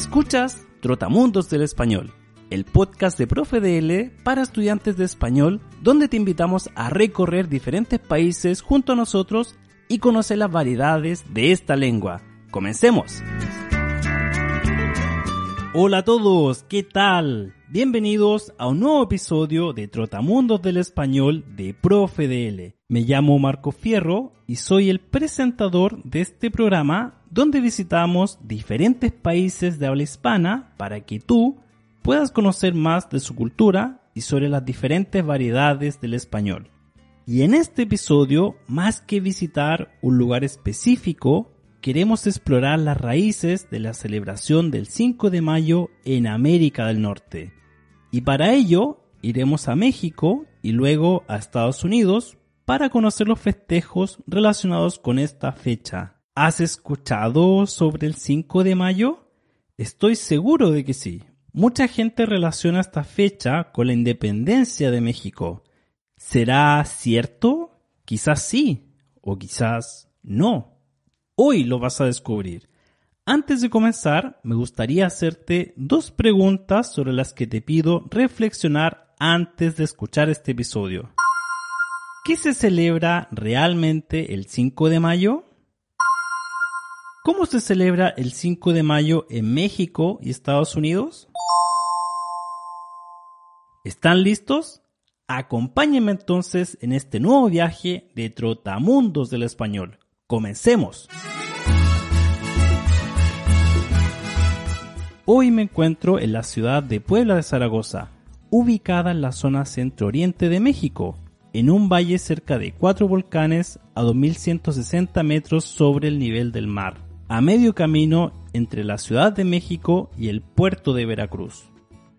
Escuchas Trotamundos del Español, el podcast de Profe DL para estudiantes de español, donde te invitamos a recorrer diferentes países junto a nosotros y conocer las variedades de esta lengua. ¡Comencemos! Hola a todos, ¿qué tal? Bienvenidos a un nuevo episodio de Trotamundos del Español de Profe DL. Me llamo Marco Fierro y soy el presentador de este programa donde visitamos diferentes países de habla hispana para que tú puedas conocer más de su cultura y sobre las diferentes variedades del español. Y en este episodio, más que visitar un lugar específico, queremos explorar las raíces de la celebración del 5 de mayo en América del Norte. Y para ello iremos a México y luego a Estados Unidos para conocer los festejos relacionados con esta fecha. ¿Has escuchado sobre el 5 de mayo? Estoy seguro de que sí. Mucha gente relaciona esta fecha con la independencia de México. ¿Será cierto? Quizás sí, o quizás no. Hoy lo vas a descubrir. Antes de comenzar, me gustaría hacerte dos preguntas sobre las que te pido reflexionar antes de escuchar este episodio. ¿Qué se celebra realmente el 5 de mayo? ¿Cómo se celebra el 5 de mayo en México y Estados Unidos? ¿Están listos? Acompáñenme entonces en este nuevo viaje de Trotamundos del Español. Comencemos. Hoy me encuentro en la ciudad de Puebla de Zaragoza, ubicada en la zona centro-oriente de México, en un valle cerca de cuatro volcanes a 2160 metros sobre el nivel del mar, a medio camino entre la Ciudad de México y el puerto de Veracruz.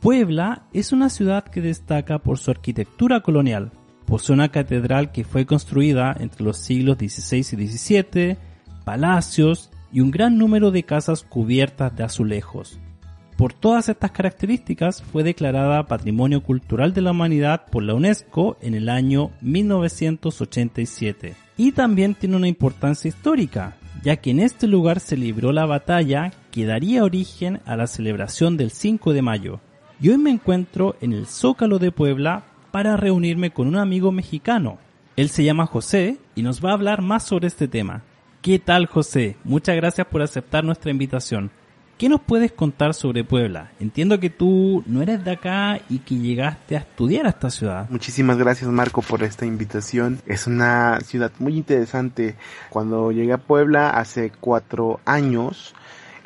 Puebla es una ciudad que destaca por su arquitectura colonial. Posee una catedral que fue construida entre los siglos XVI y XVII, palacios y un gran número de casas cubiertas de azulejos. Por todas estas características fue declarada Patrimonio Cultural de la Humanidad por la UNESCO en el año 1987. Y también tiene una importancia histórica, ya que en este lugar se libró la batalla que daría origen a la celebración del 5 de mayo. Y hoy me encuentro en el Zócalo de Puebla para reunirme con un amigo mexicano. Él se llama José y nos va a hablar más sobre este tema. ¿Qué tal José? Muchas gracias por aceptar nuestra invitación. ¿Qué nos puedes contar sobre Puebla? Entiendo que tú no eres de acá y que llegaste a estudiar a esta ciudad. Muchísimas gracias Marco por esta invitación. Es una ciudad muy interesante. Cuando llegué a Puebla hace cuatro años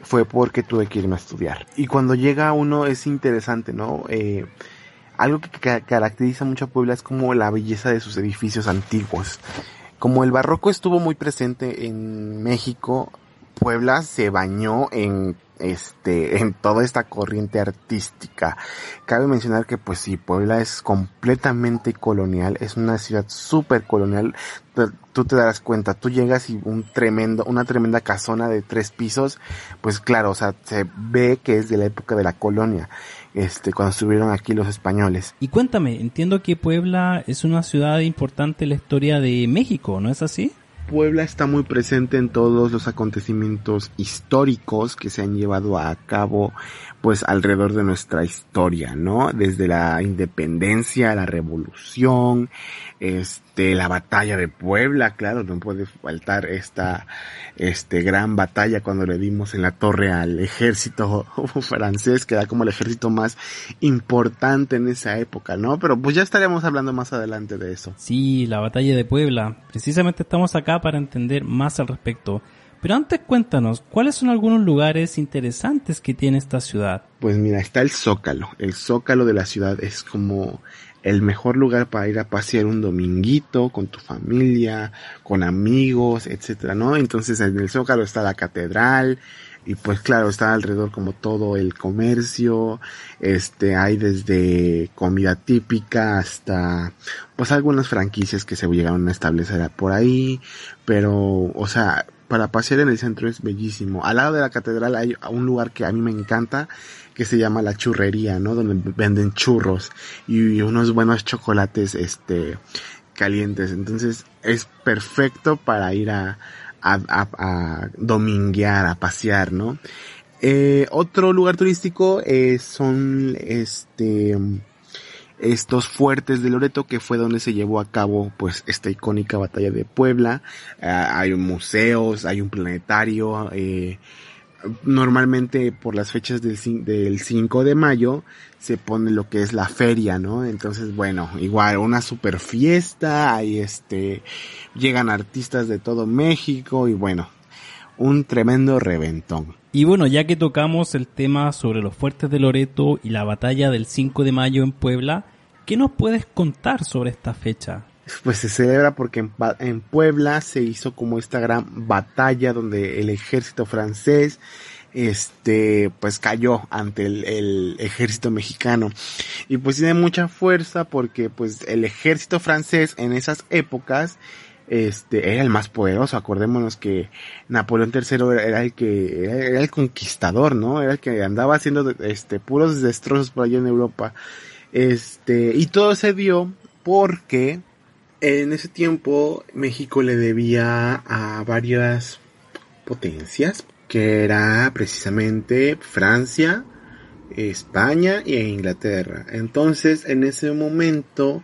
fue porque tuve que irme a estudiar. Y cuando llega uno es interesante, ¿no? Eh, algo que caracteriza mucho a Puebla es como la belleza de sus edificios antiguos. Como el barroco estuvo muy presente en México, Puebla se bañó en este, en toda esta corriente artística. Cabe mencionar que pues sí, Puebla es completamente colonial, es una ciudad súper colonial. Tú te darás cuenta, tú llegas y un tremendo, una tremenda casona de tres pisos, pues claro, o sea, se ve que es de la época de la colonia, este, cuando estuvieron aquí los españoles. Y cuéntame, entiendo que Puebla es una ciudad importante en la historia de México, ¿no es así? Puebla está muy presente en todos los acontecimientos históricos que se han llevado a cabo pues alrededor de nuestra historia, ¿no? Desde la independencia, la revolución, este, la batalla de Puebla, claro, no puede faltar esta, este, gran batalla cuando le dimos en la torre al ejército francés, que era como el ejército más importante en esa época, ¿no? Pero pues ya estaríamos hablando más adelante de eso. Sí, la batalla de Puebla. Precisamente estamos acá para entender más al respecto. Pero antes cuéntanos, ¿cuáles son algunos lugares interesantes que tiene esta ciudad? Pues mira, está el Zócalo. El Zócalo de la ciudad es como el mejor lugar para ir a pasear un dominguito con tu familia, con amigos, etcétera, ¿no? Entonces en el Zócalo está la catedral, y pues claro, está alrededor como todo el comercio, este, hay desde comida típica hasta pues algunas franquicias que se llegaron a establecer por ahí, pero, o sea, para pasear en el centro es bellísimo. Al lado de la catedral hay un lugar que a mí me encanta, que se llama la churrería, ¿no? Donde venden churros y unos buenos chocolates, este, calientes. Entonces es perfecto para ir a, a, a, a dominguear, a pasear, ¿no? Eh, otro lugar turístico eh, son este estos fuertes de Loreto que fue donde se llevó a cabo pues esta icónica batalla de Puebla. Eh, hay museos, hay un planetario. Eh, normalmente por las fechas del, del 5 de mayo se pone lo que es la feria, ¿no? Entonces, bueno, igual una super fiesta, hay este, llegan artistas de todo México y bueno, un tremendo reventón. Y bueno, ya que tocamos el tema sobre los fuertes de Loreto y la batalla del 5 de mayo en Puebla, ¿qué nos puedes contar sobre esta fecha? Pues se celebra porque en, Puebla se hizo como esta gran batalla donde el ejército francés este pues cayó ante el, el, ejército mexicano y pues tiene mucha fuerza porque pues el ejército francés en esas épocas este, era el más poderoso. Acordémonos que Napoleón III era el que, era el conquistador, ¿no? Era el que andaba haciendo, este, puros destrozos por allá en Europa. Este, y todo se dio porque en ese tiempo México le debía a varias potencias, que era precisamente Francia, España e Inglaterra. Entonces, en ese momento,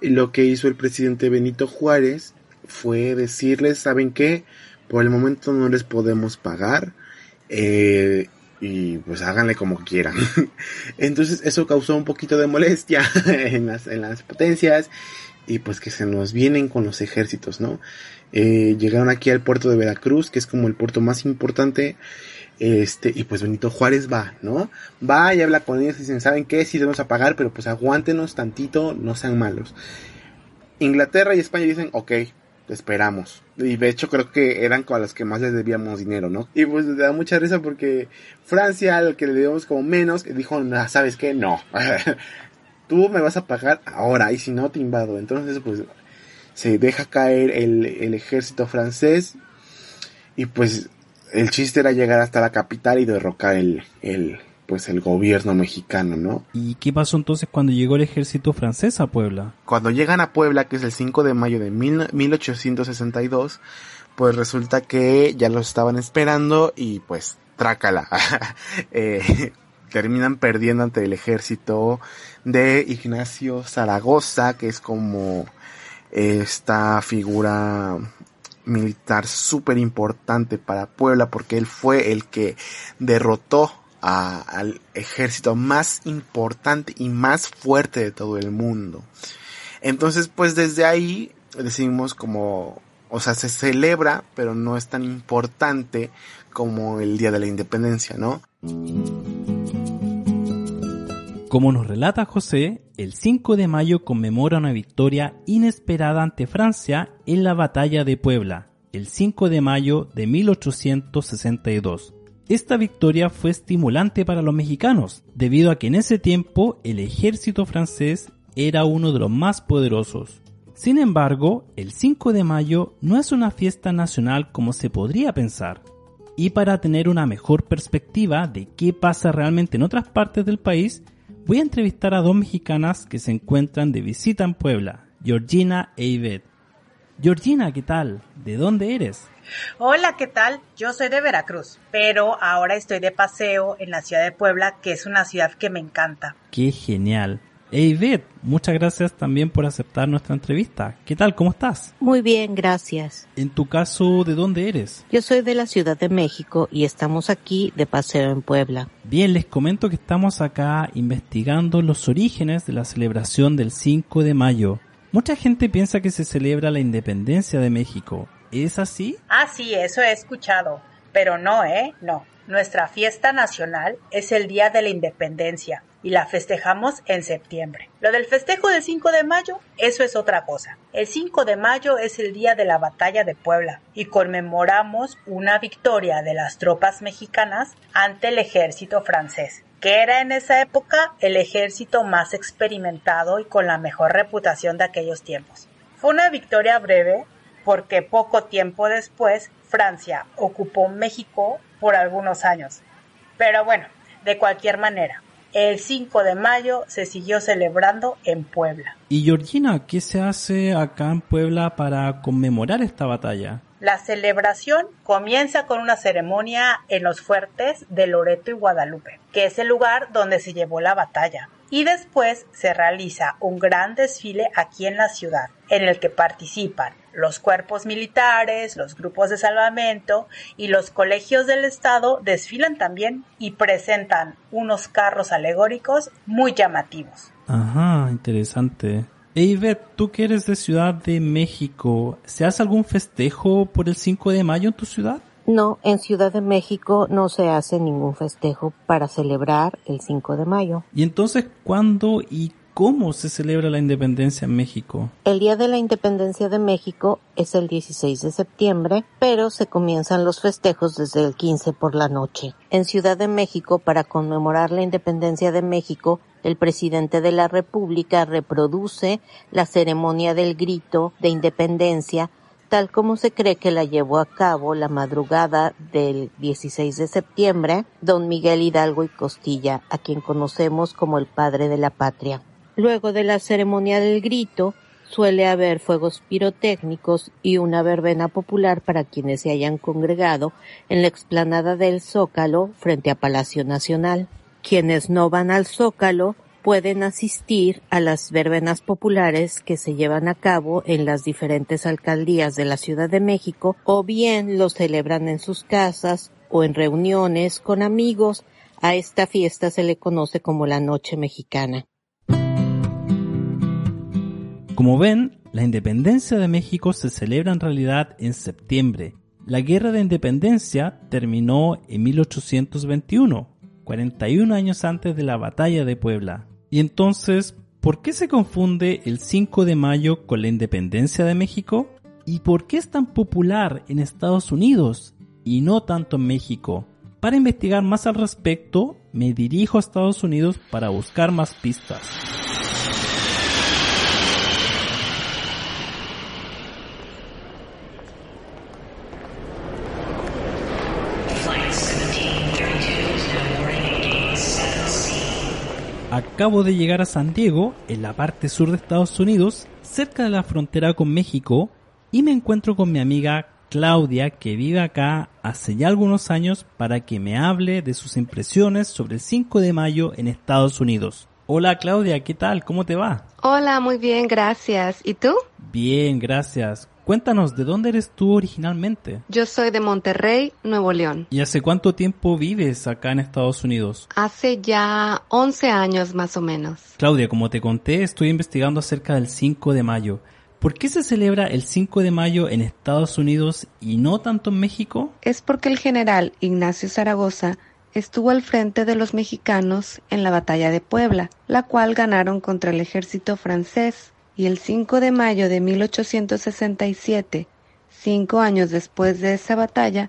lo que hizo el presidente Benito Juárez fue decirles, ¿saben qué? Por el momento no les podemos pagar. Eh, y pues háganle como quieran. Entonces eso causó un poquito de molestia en las, en las potencias y pues que se nos vienen con los ejércitos, ¿no? Eh, llegaron aquí al puerto de Veracruz, que es como el puerto más importante, este, y pues Benito Juárez va, ¿no? Va y habla con ellos y dicen, ¿saben qué? Sí debemos a pagar, pero pues aguántenos tantito, no sean malos. Inglaterra y España dicen, ok, esperamos. Y de hecho creo que eran con las que más les debíamos dinero, ¿no? Y pues da mucha risa porque Francia, al que le debíamos como menos, dijo, ¿sabes qué? No. Tú me vas a pagar ahora y si no te invado. Entonces pues se deja caer el, el ejército francés y pues el chiste era llegar hasta la capital y derrocar el, el, pues el gobierno mexicano, ¿no? ¿Y qué pasó entonces cuando llegó el ejército francés a Puebla? Cuando llegan a Puebla, que es el 5 de mayo de 1862, pues resulta que ya los estaban esperando y pues trácala. eh, terminan perdiendo ante el ejército de Ignacio Zaragoza, que es como esta figura militar súper importante para Puebla porque él fue el que derrotó al ejército más importante y más fuerte de todo el mundo. Entonces, pues desde ahí decidimos como, o sea, se celebra, pero no es tan importante como el Día de la Independencia, ¿no? Como nos relata José, el 5 de mayo conmemora una victoria inesperada ante Francia en la batalla de Puebla, el 5 de mayo de 1862. Esta victoria fue estimulante para los mexicanos, debido a que en ese tiempo el ejército francés era uno de los más poderosos. Sin embargo, el 5 de mayo no es una fiesta nacional como se podría pensar. Y para tener una mejor perspectiva de qué pasa realmente en otras partes del país, voy a entrevistar a dos mexicanas que se encuentran de visita en Puebla, Georgina e Yvette. Georgina, ¿qué tal? ¿De dónde eres? Hola, ¿qué tal? Yo soy de Veracruz, pero ahora estoy de paseo en la ciudad de Puebla, que es una ciudad que me encanta. Qué genial. Hey, muchas gracias también por aceptar nuestra entrevista. ¿Qué tal? ¿Cómo estás? Muy bien, gracias. En tu caso, ¿de dónde eres? Yo soy de la Ciudad de México y estamos aquí de paseo en Puebla. Bien, les comento que estamos acá investigando los orígenes de la celebración del 5 de mayo. Mucha gente piensa que se celebra la independencia de México, ¿Es así? Ah, sí, eso he escuchado. Pero no, ¿eh? No. Nuestra fiesta nacional es el Día de la Independencia y la festejamos en septiembre. Lo del festejo del 5 de mayo, eso es otra cosa. El 5 de mayo es el día de la batalla de Puebla y conmemoramos una victoria de las tropas mexicanas ante el ejército francés, que era en esa época el ejército más experimentado y con la mejor reputación de aquellos tiempos. Fue una victoria breve porque poco tiempo después Francia ocupó México por algunos años. Pero bueno, de cualquier manera, el 5 de mayo se siguió celebrando en Puebla. Y Georgina, ¿qué se hace acá en Puebla para conmemorar esta batalla? La celebración comienza con una ceremonia en los fuertes de Loreto y Guadalupe, que es el lugar donde se llevó la batalla. Y después se realiza un gran desfile aquí en la ciudad, en el que participan los cuerpos militares, los grupos de salvamento y los colegios del Estado desfilan también y presentan unos carros alegóricos muy llamativos. Ajá, interesante. Eivet, tú que eres de Ciudad de México, ¿se hace algún festejo por el 5 de mayo en tu ciudad? No, en Ciudad de México no se hace ningún festejo para celebrar el 5 de mayo. ¿Y entonces cuándo y cómo se celebra la independencia en México? El Día de la Independencia de México es el 16 de septiembre, pero se comienzan los festejos desde el 15 por la noche. En Ciudad de México, para conmemorar la independencia de México, el presidente de la República reproduce la ceremonia del grito de independencia tal como se cree que la llevó a cabo la madrugada del 16 de septiembre don Miguel Hidalgo y Costilla, a quien conocemos como el padre de la patria. Luego de la ceremonia del grito, suele haber fuegos pirotécnicos y una verbena popular para quienes se hayan congregado en la explanada del Zócalo frente a Palacio Nacional. Quienes no van al Zócalo pueden asistir a las verbenas populares que se llevan a cabo en las diferentes alcaldías de la Ciudad de México o bien lo celebran en sus casas o en reuniones con amigos. A esta fiesta se le conoce como la Noche Mexicana. Como ven, la independencia de México se celebra en realidad en septiembre. La guerra de independencia terminó en 1821 41 años antes de la batalla de Puebla. Y entonces, ¿por qué se confunde el 5 de mayo con la independencia de México? ¿Y por qué es tan popular en Estados Unidos y no tanto en México? Para investigar más al respecto, me dirijo a Estados Unidos para buscar más pistas. Acabo de llegar a San Diego, en la parte sur de Estados Unidos, cerca de la frontera con México, y me encuentro con mi amiga Claudia, que vive acá hace ya algunos años, para que me hable de sus impresiones sobre el 5 de mayo en Estados Unidos. Hola Claudia, ¿qué tal? ¿Cómo te va? Hola, muy bien, gracias. ¿Y tú? Bien, gracias. Cuéntanos, ¿de dónde eres tú originalmente? Yo soy de Monterrey, Nuevo León. ¿Y hace cuánto tiempo vives acá en Estados Unidos? Hace ya 11 años más o menos. Claudia, como te conté, estoy investigando acerca del 5 de mayo. ¿Por qué se celebra el 5 de mayo en Estados Unidos y no tanto en México? Es porque el general Ignacio Zaragoza estuvo al frente de los mexicanos en la batalla de Puebla, la cual ganaron contra el ejército francés y el 5 de mayo de 1867, cinco años después de esa batalla,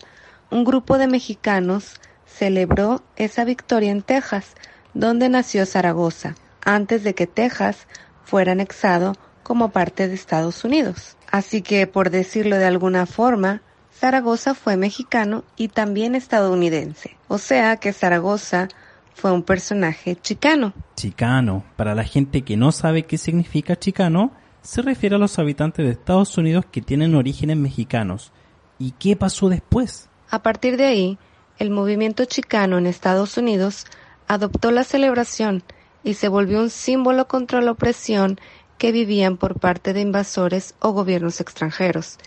un grupo de mexicanos celebró esa victoria en Texas, donde nació Zaragoza, antes de que Texas fuera anexado como parte de Estados Unidos. Así que, por decirlo de alguna forma, Zaragoza fue mexicano y también estadounidense. O sea que Zaragoza fue un personaje chicano. Chicano. Para la gente que no sabe qué significa chicano, se refiere a los habitantes de Estados Unidos que tienen orígenes mexicanos. ¿Y qué pasó después? A partir de ahí, el movimiento chicano en Estados Unidos adoptó la celebración y se volvió un símbolo contra la opresión que vivían por parte de invasores o gobiernos extranjeros,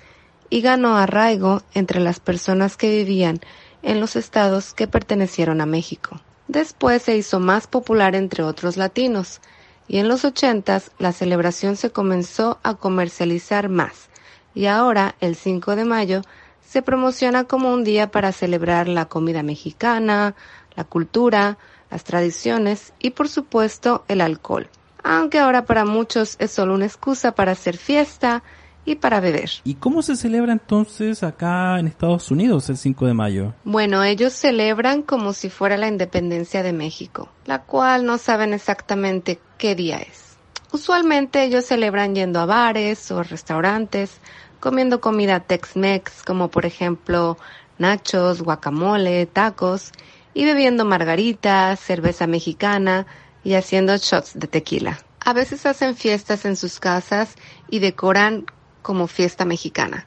y ganó arraigo entre las personas que vivían en los estados que pertenecieron a México. Después se hizo más popular entre otros latinos, y en los ochentas la celebración se comenzó a comercializar más, y ahora, el 5 de mayo, se promociona como un día para celebrar la comida mexicana, la cultura, las tradiciones y por supuesto el alcohol. Aunque ahora para muchos es solo una excusa para hacer fiesta y para beber. ¿Y cómo se celebra entonces acá en Estados Unidos el 5 de mayo? Bueno, ellos celebran como si fuera la independencia de México, la cual no saben exactamente qué día es. Usualmente ellos celebran yendo a bares o restaurantes, comiendo comida Tex-Mex como por ejemplo nachos, guacamole, tacos y bebiendo margaritas, cerveza mexicana y haciendo shots de tequila. A veces hacen fiestas en sus casas y decoran como fiesta mexicana,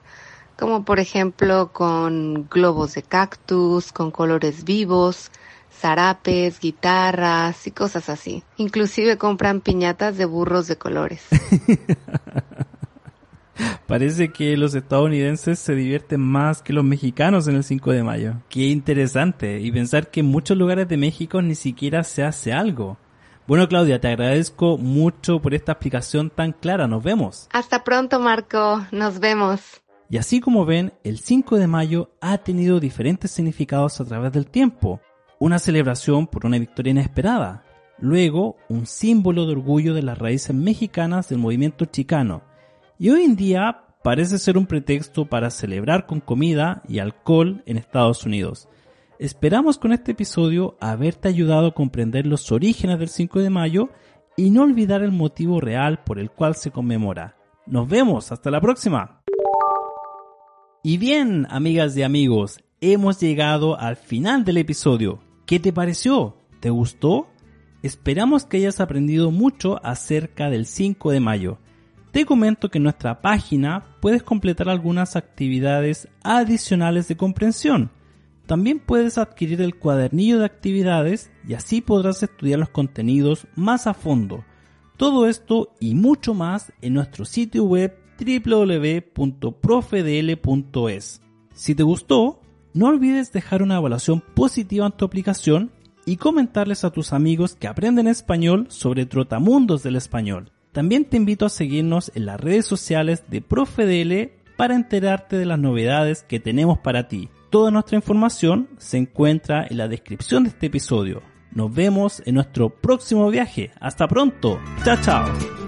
como por ejemplo con globos de cactus, con colores vivos, zarapes, guitarras y cosas así. Inclusive compran piñatas de burros de colores. Parece que los estadounidenses se divierten más que los mexicanos en el 5 de mayo. Qué interesante. Y pensar que en muchos lugares de México ni siquiera se hace algo. Bueno, Claudia, te agradezco mucho por esta explicación tan clara. Nos vemos. Hasta pronto, Marco. Nos vemos. Y así como ven, el 5 de mayo ha tenido diferentes significados a través del tiempo. Una celebración por una victoria inesperada. Luego, un símbolo de orgullo de las raíces mexicanas del movimiento chicano. Y hoy en día parece ser un pretexto para celebrar con comida y alcohol en Estados Unidos. Esperamos con este episodio haberte ayudado a comprender los orígenes del 5 de mayo y no olvidar el motivo real por el cual se conmemora. Nos vemos, hasta la próxima. Y bien, amigas y amigos, hemos llegado al final del episodio. ¿Qué te pareció? ¿Te gustó? Esperamos que hayas aprendido mucho acerca del 5 de mayo. Te comento que en nuestra página puedes completar algunas actividades adicionales de comprensión también puedes adquirir el cuadernillo de actividades y así podrás estudiar los contenidos más a fondo. Todo esto y mucho más en nuestro sitio web www.profedl.es. Si te gustó, no olvides dejar una evaluación positiva en tu aplicación y comentarles a tus amigos que aprenden español sobre Trotamundos del Español. También te invito a seguirnos en las redes sociales de ProfeDL para enterarte de las novedades que tenemos para ti. Toda nuestra información se encuentra en la descripción de este episodio. Nos vemos en nuestro próximo viaje. Hasta pronto. Chao, chao.